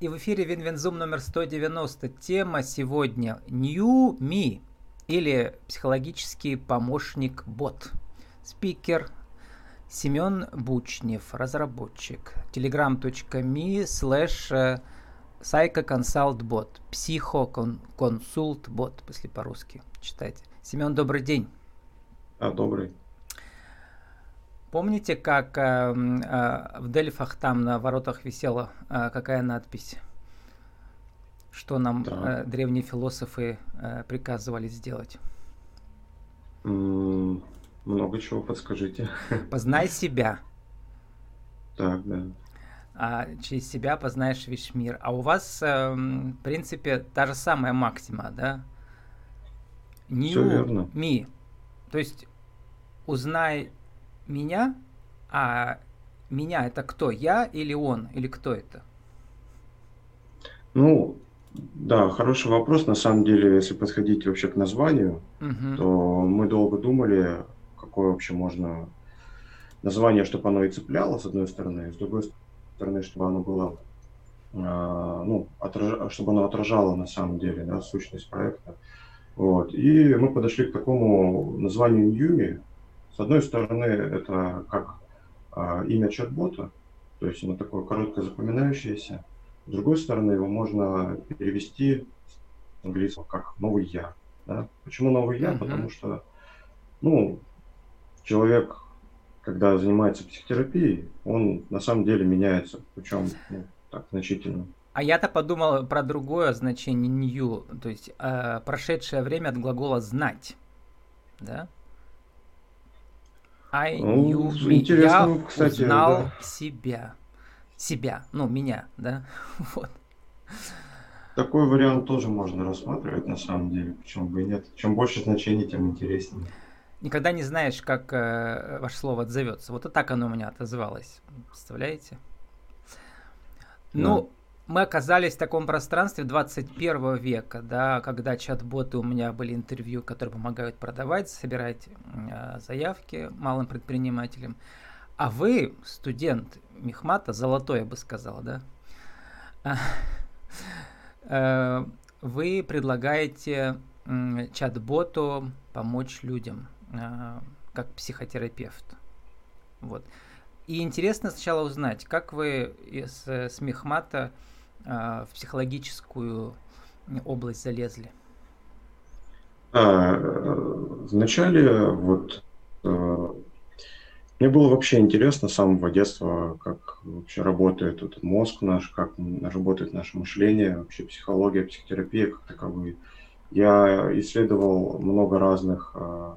И в эфире WinWinZoom номер 190. Тема сегодня New Me или психологический помощник бот. Спикер Семен Бучнев, разработчик. telegram.me slash psychoconsult психоконсультбот, если по-русски читайте. Семен, добрый день. А, добрый. Помните, как э, э, в Дельфах там на воротах висела э, какая надпись? Что нам да. э, древние философы э, приказывали сделать? Mm, много чего подскажите. Познай себя. Так, да. А через себя познаешь весь мир. А у вас, э, в принципе, та же самая максима, да? Верно. Me. То есть узнай меня, а меня это кто? Я или он? Или кто это? Ну, да, хороший вопрос. На самом деле, если подходить вообще к названию, угу. то мы долго думали, какое вообще можно название, чтобы оно и цепляло, с одной стороны, с другой стороны, чтобы оно было, а, ну, отраж... чтобы оно отражало на самом деле да, сущность проекта. Вот. И мы подошли к такому названию Ньюми, с одной стороны, это как а, имя чат-бота, то есть оно такое короткое запоминающееся. С другой стороны, его можно перевести с английского как новый я. Да? Почему новый я? Uh-huh. Потому что, ну, человек, когда занимается психотерапией, он на самом деле меняется, причем ну, так значительно. А я-то подумал про другое значение new, то есть э, прошедшее время от глагола знать, да? I ну, knew me. Я кстати, узнал да. себя. Себя, ну, меня, да? вот. Такой вариант тоже можно рассматривать на самом деле, почему бы и нет. Чем больше значений, тем интереснее. Никогда не знаешь, как э, ваше слово отзовется. Вот и так оно у меня отозвалось. Представляете? Ну, мы оказались в таком пространстве 21 века, да, когда чат-боты у меня были интервью, которые помогают продавать, собирать э, заявки малым предпринимателям. А вы, студент Мехмата, золотой, я бы сказал, да, э, вы предлагаете чат-боту помочь людям, э, как психотерапевт. Вот. И интересно сначала узнать, как вы с, с Мехмата а, в психологическую область залезли? А, вначале вот э, мне было вообще интересно с самого детства, как вообще работает этот мозг наш, как работает наше мышление, вообще психология, психотерапия как таковые. Я исследовал много разных э,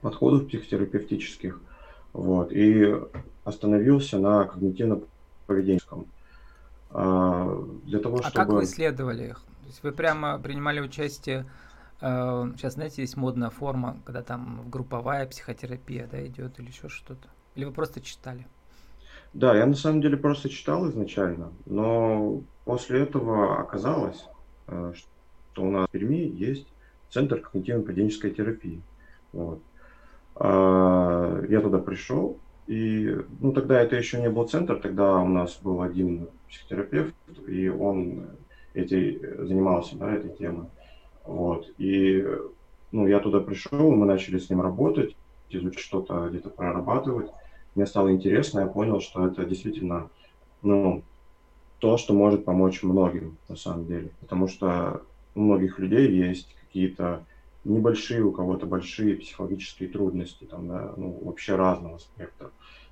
подходов психотерапевтических, вот, и остановился на когнитивно-поведенческом. А, для того, чтобы... А как вы исследовали их? То есть вы прямо принимали участие, э, сейчас, знаете, есть модная форма, когда там групповая психотерапия, да, идет или еще что-то? Или вы просто читали? Да, я на самом деле просто читал изначально, но после этого оказалось, э, что у нас в Перми есть Центр когнитивно-поведенческой терапии. Вот. А, я туда пришел, и ну, тогда это еще не был центр, тогда у нас был один психотерапевт, и он эти, занимался да, этой темой. Вот. И ну, я туда пришел, мы начали с ним работать, изучить что-то, где-то прорабатывать. Мне стало интересно, я понял, что это действительно ну, то, что может помочь многим на самом деле. Потому что у многих людей есть какие-то небольшие, у кого-то большие психологические трудности, там, да, ну, вообще разного спектра,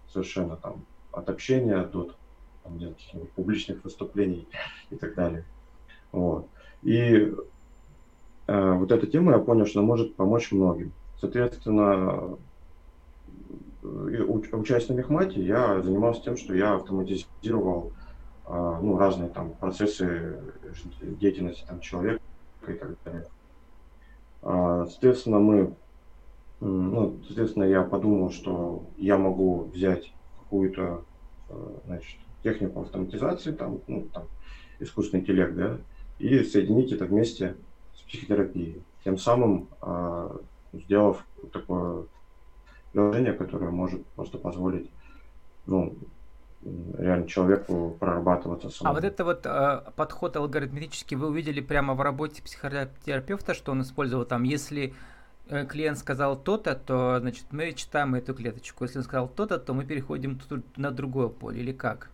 совершенно там от общения до там, каких-нибудь публичных выступлений и так далее. Вот. И э, вот эта тема, я понял, что она может помочь многим. Соответственно, э, учась на Мехмате, я занимался тем, что я автоматизировал э, ну, разные там процессы деятельности там, человека и так далее. А, соответственно, мы, ну, соответственно, я подумал, что я могу взять какую-то, э, значит, технику автоматизации, там, ну, там, искусственный интеллект, да, и соединить это вместе с психотерапией, тем самым э, сделав такое приложение, которое может просто позволить, ну, реально человеку прорабатываться самому. А вот это вот э, подход алгоритмический вы увидели прямо в работе психотерапевта, что он использовал там, если э, клиент сказал то-то, то, значит, мы читаем эту клеточку. Если он сказал то-то, то мы переходим на другое поле, или как?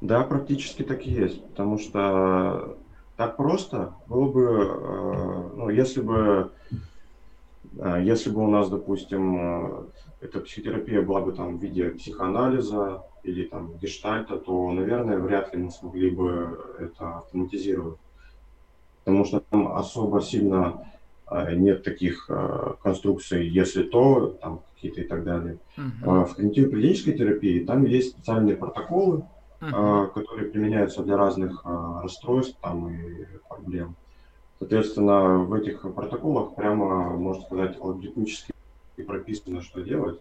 Да, практически так и есть, потому что так просто было бы, э, ну, если бы, если бы у нас, допустим, э, эта психотерапия была бы там в виде психоанализа или там гештальта, то, наверное, вряд ли мы смогли бы это автоматизировать. Потому что там особо сильно нет таких конструкций, если то, там какие-то и так далее. Uh-huh. В когнитивно-поведенческой терапии там есть специальные протоколы, uh-huh. которые применяются для разных а, расстройств там, и проблем. Соответственно, в этих протоколах прямо, можно сказать, алгоритмически прописано, что делать.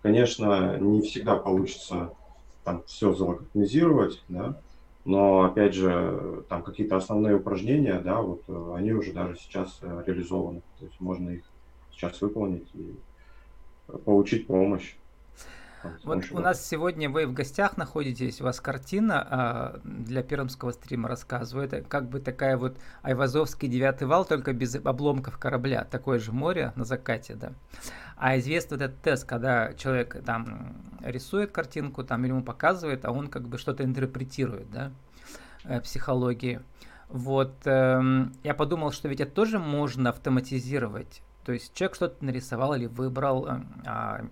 Конечно, не всегда получится там все залоготизировать, да, но опять же, там какие-то основные упражнения, да, вот э, они уже даже сейчас э, реализованы. То есть можно их сейчас выполнить и получить помощь. Вот у нас сегодня вы в гостях находитесь, у вас картина а, для пермского стрима рассказываю. Это как бы такая вот Айвазовский девятый вал, только без обломков корабля. Такое же море на закате, да. А известный вот этот тест, когда человек там рисует картинку, там или ему показывает, а он как бы что-то интерпретирует, да, э, психологии. Вот, эм, я подумал, что ведь это тоже можно автоматизировать. То есть человек что-то нарисовал или выбрал, э, а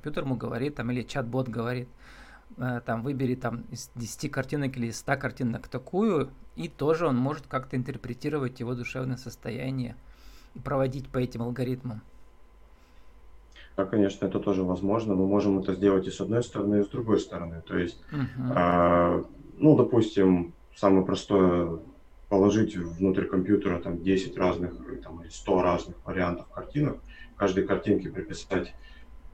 компьютер ему говорит, там, или чат-бот говорит, э, там, выбери там из 10 картинок или из 100 картинок такую, и тоже он может как-то интерпретировать его душевное состояние и проводить по этим алгоритмам. Да, конечно, это тоже возможно. Мы можем это сделать и с одной стороны, и с другой стороны. То есть, uh-huh. а, ну, допустим, самое простое положить внутрь компьютера там 10 разных там, или 100 разных вариантов картинок, каждой картинке приписать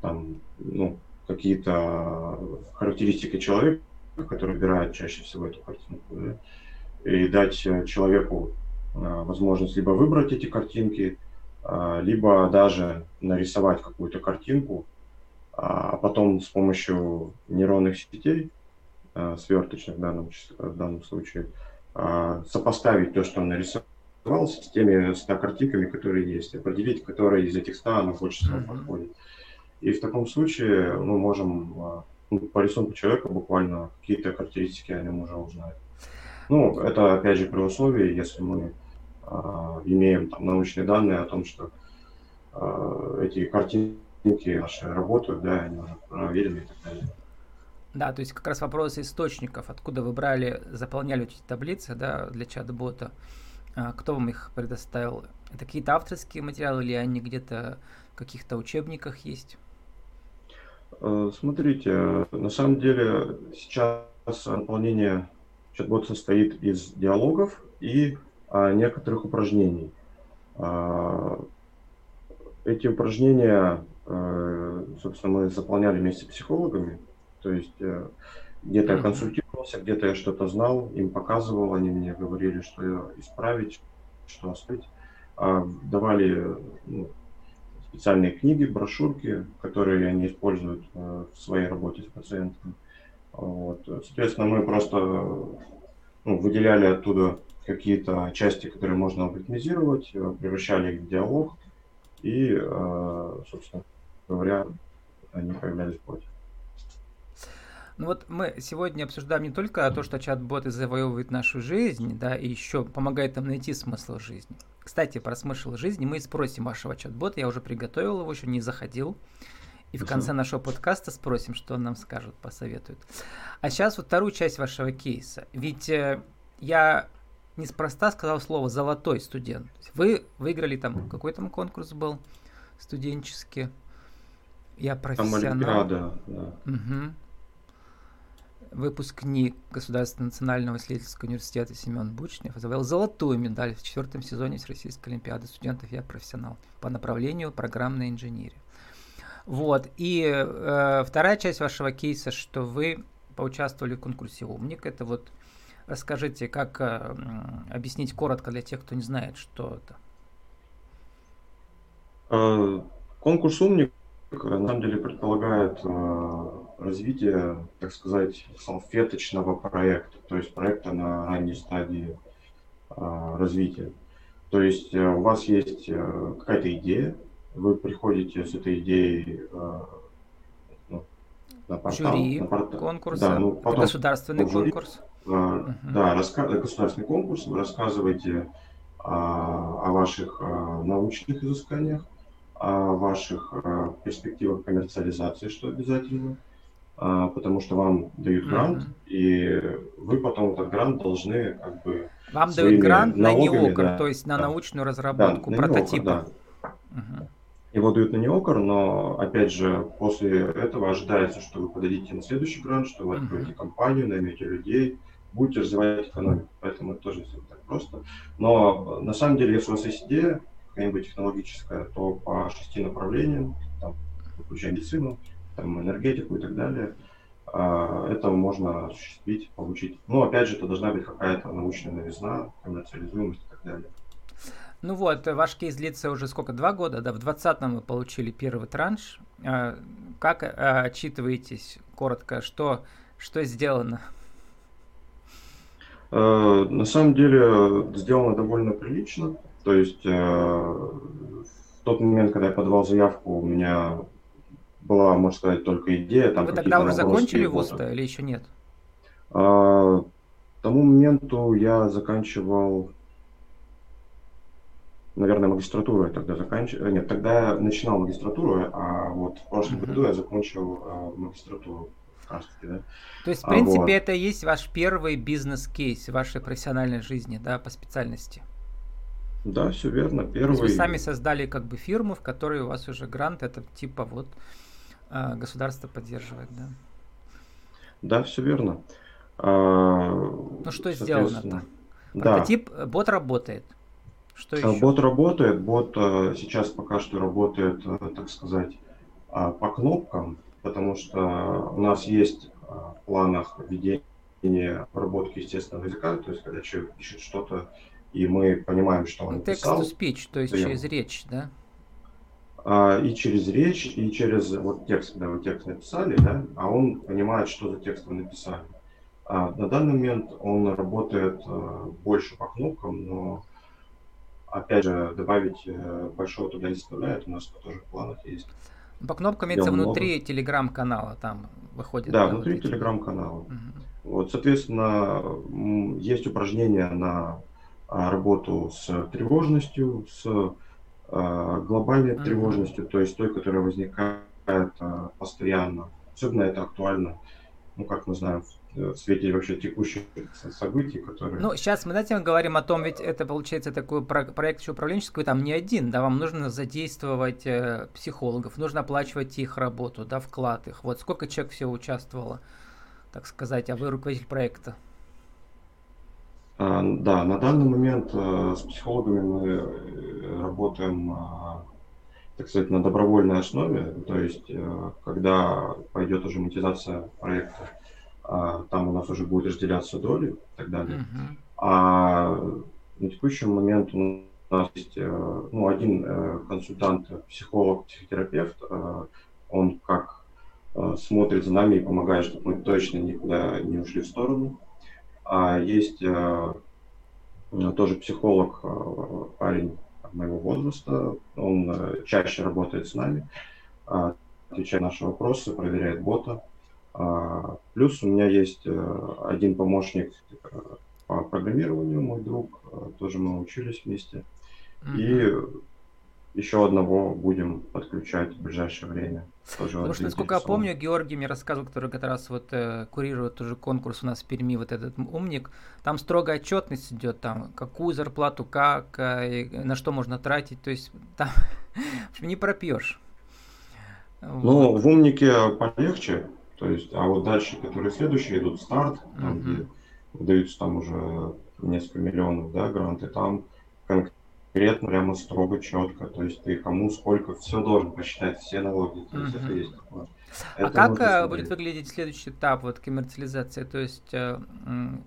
там, ну, какие-то характеристики человека, который выбирает чаще всего эту картинку, да, и дать э, человеку а, возможность либо выбрать эти картинки, а, либо даже нарисовать какую-то картинку, а потом с помощью нейронных сетей, а, сверточных в данном, в данном случае, сопоставить то, что он нарисовал, с теми 100 картинками, которые есть, определить, которая из этих 100 она больше всего подходит. И в таком случае мы можем а, ну, по рисунку человека буквально какие-то характеристики о нем уже узнать. Ну, это опять же при условии, если мы э, имеем там научные данные о том, что э, эти картинки наши работают, да, они уже проверены и так далее. Да, то есть как раз вопрос источников, откуда вы брали, заполняли эти таблицы, да, для чат-бота, кто вам их предоставил? Это какие-то авторские материалы или они где-то в каких-то учебниках есть? Э, смотрите, на самом деле сейчас наполнение чат-бот состоит из диалогов и а, некоторых упражнений. А, эти упражнения, э, собственно, мы заполняли вместе с психологами. То есть э, где-то я консультировался, где-то я что-то знал, им показывал, они мне говорили, что исправить, что оставить. А, давали ну, специальные книги, брошюрки, которые они используют э, в своей работе с пациентами. Вот. Соответственно, мы просто ну, выделяли оттуда какие-то части, которые можно алгоритмизировать, э, превращали их в диалог, и, э, собственно говоря, они появлялись в плоти. Ну вот мы сегодня обсуждаем не только то, что чат-боты завоевывают нашу жизнь, да, и еще помогает нам найти смысл жизни. Кстати, про смысл жизни мы спросим вашего чат-бота, я уже приготовил его, еще не заходил. И в конце нашего подкаста спросим, что он нам скажет, посоветует. А сейчас вот вторую часть вашего кейса. Ведь э, я неспроста сказал слово «золотой студент». Вы выиграли там, какой там конкурс был студенческий? Я профессионал. Там Олимпиада, да. Угу выпускник Государственного национального исследовательского университета Семен Бучнев завоевал золотую медаль в четвертом сезоне Всероссийской Олимпиады студентов «Я профессионал» по направлению программной инженерии. Вот. И э, вторая часть вашего кейса, что вы поучаствовали в конкурсе «Умник». Это вот расскажите, как э, объяснить коротко для тех, кто не знает, что это. Э, конкурс «Умник» на самом деле предполагает э, развития, так сказать, салфеточного проекта, то есть проекта на ранней стадии а, развития. То есть э, у вас есть э, какая-то идея, вы приходите с этой идеей э, ну, на портал. Жюри на портал. конкурса, да, ну, потом государственный жюри, конкурс. Uh-huh. Да, раска- государственный конкурс, вы рассказываете а, о ваших а, научных изысканиях, о ваших а, перспективах коммерциализации, что обязательно, а, потому что вам дают грант, uh-huh. и вы потом этот грант должны как бы вам дают грант на НИОКР, да, то есть на да, научную разработку да, прототипа. НИОКР, да. угу. Его дают на НИОКР, но опять же после этого ожидается, что вы подадите на следующий грант, что вы откроете угу. компанию, наймете людей, будете развивать экономику. Поэтому это тоже все так просто. Но на самом деле, если у вас есть идея, какая-нибудь технологическая, то по шести направлениям, там, включая медицину, там, энергетику и так далее – а, это можно осуществить, получить. Но опять же, это должна быть какая-то научная новизна, коммерциализуемость и так далее. Ну вот, ваш кейс длится уже сколько, два года, да, в 2020 вы получили первый транш. А, как а, отчитываетесь, коротко, что, что сделано? На самом деле сделано довольно прилично. То есть в тот момент, когда я подавал заявку, у меня была, можно сказать, только идея. Там Вы тогда уже закончили вуз или еще нет? А, к тому моменту я заканчивал, наверное, магистратуру я тогда заканчивал. Нет, тогда я начинал магистратуру, а вот в прошлом mm-hmm. году я закончил а, магистратуру. Кажется, да? То есть, в принципе, а, вот. это и есть ваш первый бизнес-кейс в вашей профессиональной жизни, да, по специальности? Да, все верно. Первый. То есть вы сами создали как бы фирму, в которой у вас уже грант, это типа вот а, государство поддерживает, да. Да, все верно. А, ну что сделано-то? Прототип, да. бот работает. Что еще? Бот работает, бот э, сейчас пока что работает, э, так сказать, а, по кнопкам, потому что у нас есть в планах введения обработки естественного языка, то есть когда человек пишет что-то, и мы понимаем, что он Text писал. Text to speech, то есть через речь, да? А, и через речь, и через вот текст, когда вы текст написали, да, а он понимает, что за текст вы написали. А на данный момент он работает а, больше по кнопкам, но опять же добавить э, большого туда не составляет, у нас тоже в планах есть. По кнопкам имеется внутри телеграм-канала, там выходит. Да, да внутри вот телеграм-канала. Угу. Вот, соответственно, есть упражнения на работу с тревожностью, с Э, глобальной mm-hmm. тревожностью, то есть той, которая возникает э, постоянно. Особенно это актуально, ну, как мы знаем, в свете вообще текущих событий, которые... Ну, сейчас мы, знаете, мы говорим о том, ведь это, получается, такой проект еще управленческий, там не один, да, вам нужно задействовать э, психологов, нужно оплачивать их работу, да, вклад их. Вот сколько человек всего участвовало, так сказать, а вы руководитель проекта? А, да, на данный момент э, с психологами мы э, работаем, а, так сказать, на добровольной основе. То есть, э, когда пойдет уже монетизация проекта, а, там у нас уже будет разделяться доли и так далее. Uh-huh. А на текущий момент у нас есть ну, один консультант, психолог, психотерапевт. Он как смотрит за нами и помогает, чтобы мы точно никуда не ушли в сторону. А есть э, тоже психолог, э, парень моего возраста, он э, чаще работает с нами, отвечает на наши вопросы, проверяет бота. А, плюс у меня есть один помощник по программированию, мой друг, тоже мы учились вместе. Mm-hmm. И еще одного будем подключать в ближайшее время. Тоже Потому что, насколько я помню, Георгий мне рассказывал, который как раз вот э, курирует уже конкурс у нас в Перми, вот этот умник, там строгая отчетность идет, там, какую зарплату, как, э, на что можно тратить, то есть там не пропьешь. Ну, вот. в умнике полегче, то есть, а вот дальше, которые следующие идут, старт, там, uh-huh. где выдаются там уже несколько миллионов, да, гранты, там конкретно конкретно, прямо строго, четко. То есть ты кому сколько, все должен посчитать, все налоги. То есть это есть такое. А как э, будет выглядеть следующий этап вот коммерциализации? То есть э,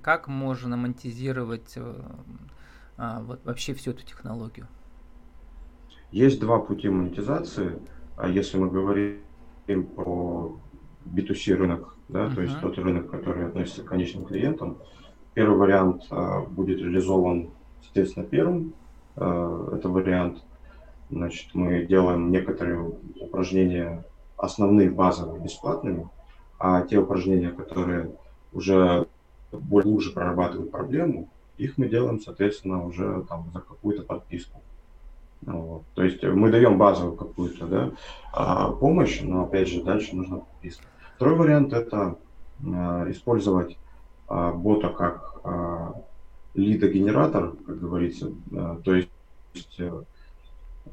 как можно монетизировать э, а, вот вообще всю эту технологию? Есть два пути монетизации. А если мы говорим про B2C рынок, да, uh-huh. то есть тот рынок, который относится к конечным клиентам. Первый вариант э, будет реализован, соответственно, первым. Э, это вариант, значит, мы делаем некоторые упражнения основные, базовые, бесплатными, а те упражнения, которые уже глубже прорабатывают проблему, их мы делаем, соответственно, уже там за какую-то подписку. Вот. То есть мы даем базовую какую-то да, а, помощь, но опять же дальше нужно подписка. Второй вариант это а, использовать а, бота как а, лидогенератор, как говорится, то есть э,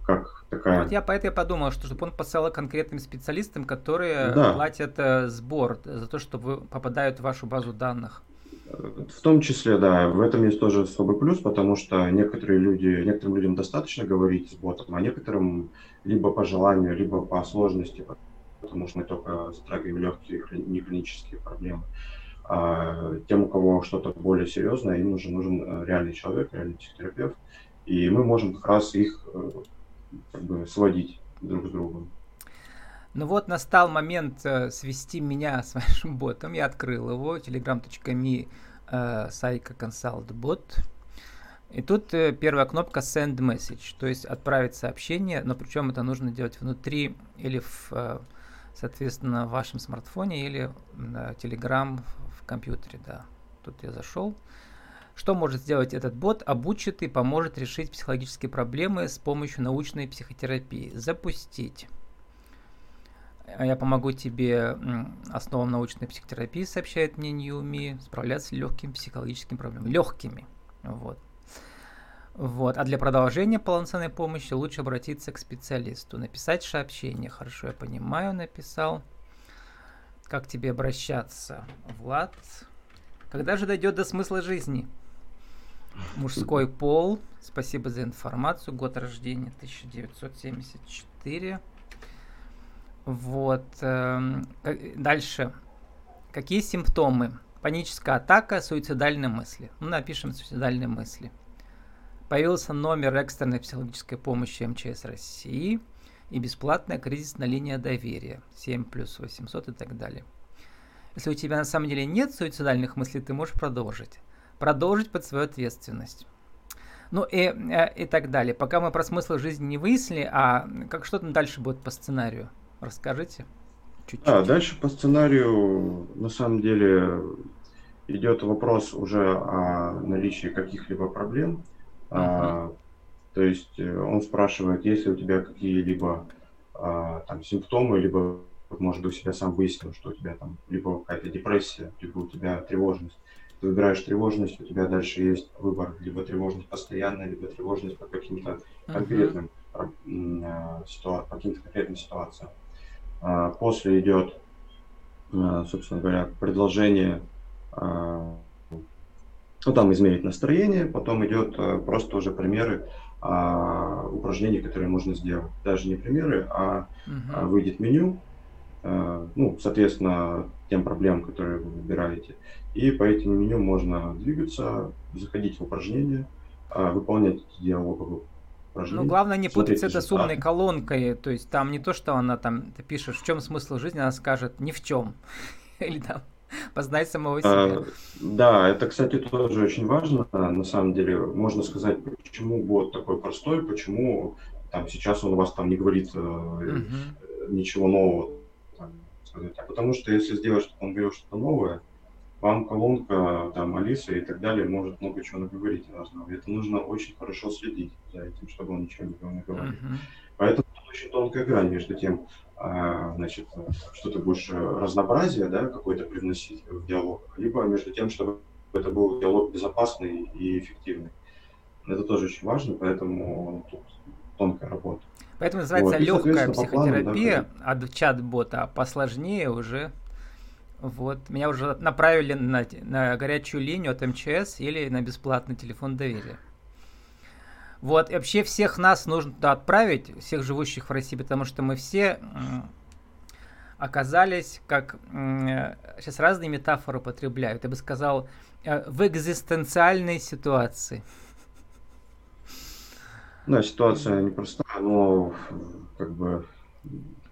как такая... Вот я поэтому подумал, что чтобы он посылал конкретным специалистам, которые да. платят э, сбор за то, что вы попадают в вашу базу данных. В том числе, да, в этом есть тоже особый плюс, потому что некоторые люди, некоторым людям достаточно говорить с ботом, а некоторым либо по желанию, либо по сложности, потому что мы только затрагиваем легкие неклинические проблемы. А тем, у кого что-то более серьезное, им нужен, нужен э, реальный человек, реальный психотерапевт, и мы можем как раз их э, как бы сводить друг с другом. Ну вот настал момент э, свести меня с вашим ботом. Я открыл его, telegram.me сайка consult bot. И тут первая кнопка send message, то есть отправить сообщение, но причем это нужно делать внутри или в, соответственно, в вашем смартфоне или Telegram компьютере, да. Тут я зашел. Что может сделать этот бот? Обучит и поможет решить психологические проблемы с помощью научной психотерапии. Запустить. А я помогу тебе основам научной психотерапии, сообщает мне Ньюми, справляться с легкими психологическими проблемами. Легкими. Вот. Вот. А для продолжения полноценной помощи лучше обратиться к специалисту. Написать сообщение. Хорошо, я понимаю, написал. Как тебе обращаться? Влад. Когда же дойдет до смысла жизни? Мужской пол. Спасибо за информацию. Год рождения 1974. Вот. Эм, дальше. Какие симптомы? Паническая атака, суицидальные мысли. Ну, напишем суицидальные мысли. Появился номер экстренной психологической помощи МЧС России и бесплатная кризисная линия доверия 7 плюс 800 и так далее. Если у тебя на самом деле нет суицидальных мыслей, ты можешь продолжить. Продолжить под свою ответственность. Ну и, э, и так далее. Пока мы про смысл жизни не выяснили, а как что там дальше будет по сценарию? Расскажите чуть-чуть. А, дальше по сценарию, на самом деле, идет вопрос уже о наличии каких-либо проблем. Uh-huh. А, то есть э, он спрашивает, есть ли у тебя какие-либо а, там симптомы, либо, может быть, себя сам выяснил, что у тебя там либо какая-то депрессия, либо у тебя тревожность. Ты выбираешь тревожность, у тебя дальше есть выбор, либо тревожность постоянная, либо тревожность по каким-то конкретным uh-huh. ситуациям, по каким-то конкретным ситуациям. А, после идет, а, собственно говоря, предложение, а, ну там измерить настроение, потом идет просто уже примеры упражнений, которые можно сделать. Даже не примеры, а угу. выйдет меню, ну, соответственно, тем проблемам, которые вы выбираете. И по этим меню можно двигаться, заходить в упражнения, выполнять диалоговые ну, главное не путать это с умной колонкой. То есть там не то, что она там, ты пишешь, в чем смысл жизни, она скажет ни в чем. Или там познай самого себя. А, да, это, кстати, тоже очень важно. На самом деле, можно сказать, почему бот такой простой, почему там сейчас он у вас там не говорит э, ничего нового. Потому что если сделать, чтобы он говорил что-то новое, вам колонка, там, Алиса и так далее может много чего наговорить разного. Это нужно очень хорошо следить за этим, чтобы он ничего не говорил. Uh-huh. Поэтому тут очень тонкая грань между тем, а, значит, что ты будешь разнообразие, да, какое-то привносить в диалог, либо между тем, чтобы это был диалог безопасный и эффективный. Это тоже очень важно, поэтому тут тонкая работа. Поэтому называется вот. легкая психотерапия плану, да, от чат-бота, а посложнее уже вот, меня уже направили на, на горячую линию от МЧС или на бесплатный телефон доверия. Вот, и вообще всех нас нужно туда отправить, всех живущих в России, потому что мы все оказались, как сейчас разные метафоры употребляют, я бы сказал, э, в экзистенциальной ситуации. Да, ситуация непростая, но как бы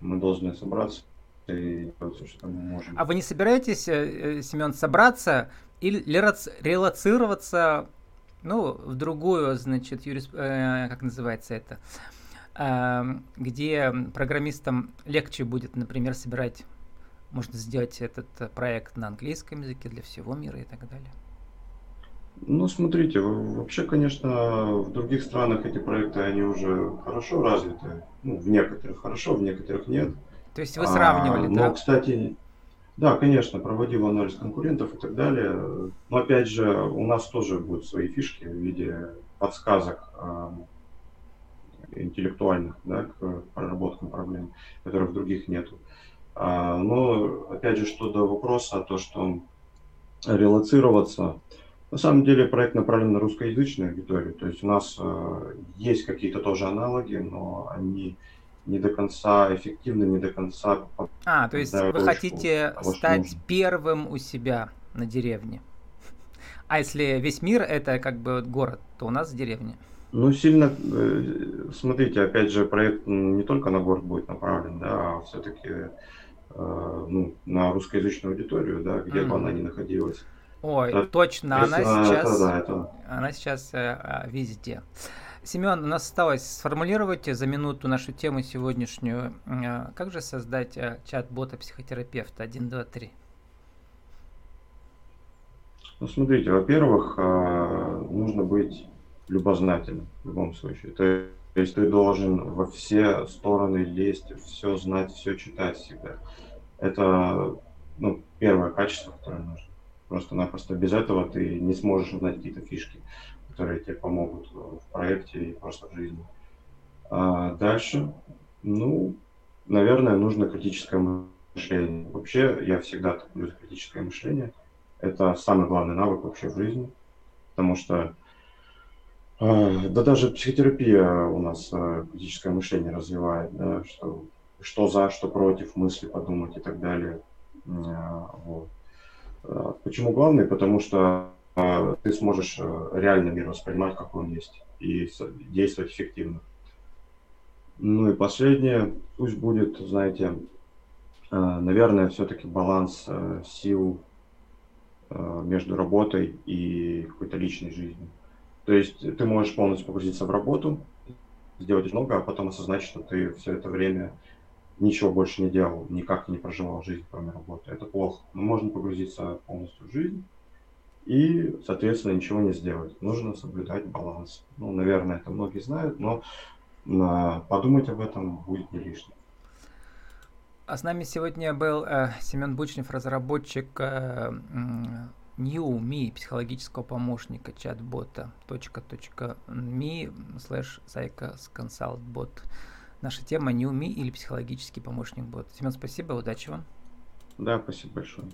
мы должны собраться и что мы можем. А вы не собираетесь, э, э, Семен, собраться или релацироваться ну, в другую, значит, юрис... э, как называется это, э, где программистам легче будет, например, собирать, можно сделать этот проект на английском языке для всего мира и так далее. Ну, смотрите, вообще, конечно, в других странах эти проекты, они уже хорошо развиты. Ну, в некоторых хорошо, в некоторых нет. То есть вы сравнивали, а, да? Но, кстати, да, конечно, проводил анализ конкурентов и так далее. Но, опять же, у нас тоже будут свои фишки в виде подсказок э, интеллектуальных да, к проработкам проблем, которых в других нету. А, но, опять же, что до вопроса, то, что релацироваться, на самом деле проект направлен на русскоязычную аудиторию, то есть у нас э, есть какие-то тоже аналоги, но они не до конца эффективны, не до конца... А, то есть вы хотите стать нужно. первым у себя на деревне. А если весь мир это как бы город, то у нас деревня. Ну, сильно, э, смотрите, опять же, проект не только на город будет направлен, да, а все-таки э, ну, на русскоязычную аудиторию, да, где mm-hmm. бы она ни находилась. Ой, это, точно, она сейчас, это, да, это... она сейчас э, а, везде. Семен, у нас осталось сформулировать за минуту нашу тему сегодняшнюю. Э, как же создать э, чат-бота психотерапевта 1, 2, 3? Ну, смотрите, во-первых, э, нужно быть любознательным в любом случае. То есть ты должен во все стороны лезть, все знать, все читать всегда. Это ну, первое качество, которое нужно. Просто-напросто без этого ты не сможешь узнать какие-то фишки, которые тебе помогут в проекте и просто в жизни. А дальше, ну, наверное, нужно критическое мышление. Вообще, я всегда топлю критическое мышление. Это самый главный навык вообще в жизни, потому что а, да даже психотерапия у нас а, критическое мышление развивает, да, что, что за, что против, мысли подумать и так далее. А, вот. Э, почему главный? Потому что э, ты сможешь э, реально мир воспринимать, как он есть, и действовать эффективно. Ну и последнее, пусть будет, знаете, наверное, все-таки баланс сил между работой и какой-то личной жизнью. То есть ты можешь полностью погрузиться в работу, сделать много, а потом осознать, что ты все это время ничего больше не делал, никак не проживал жизнь, кроме работы. Это плохо. Но можно погрузиться полностью в жизнь и, соответственно, ничего не сделать. Нужно соблюдать баланс. Ну, наверное, это многие знают, но подумать об этом будет не лишним. А с нами сегодня был э, Семен Бучнев, разработчик э, NewMe, психологического помощника чат-бота .me slash psychosconsultbot. Наша тема уми или психологический помощник бот. Семен, спасибо, удачи вам. Да, спасибо большое.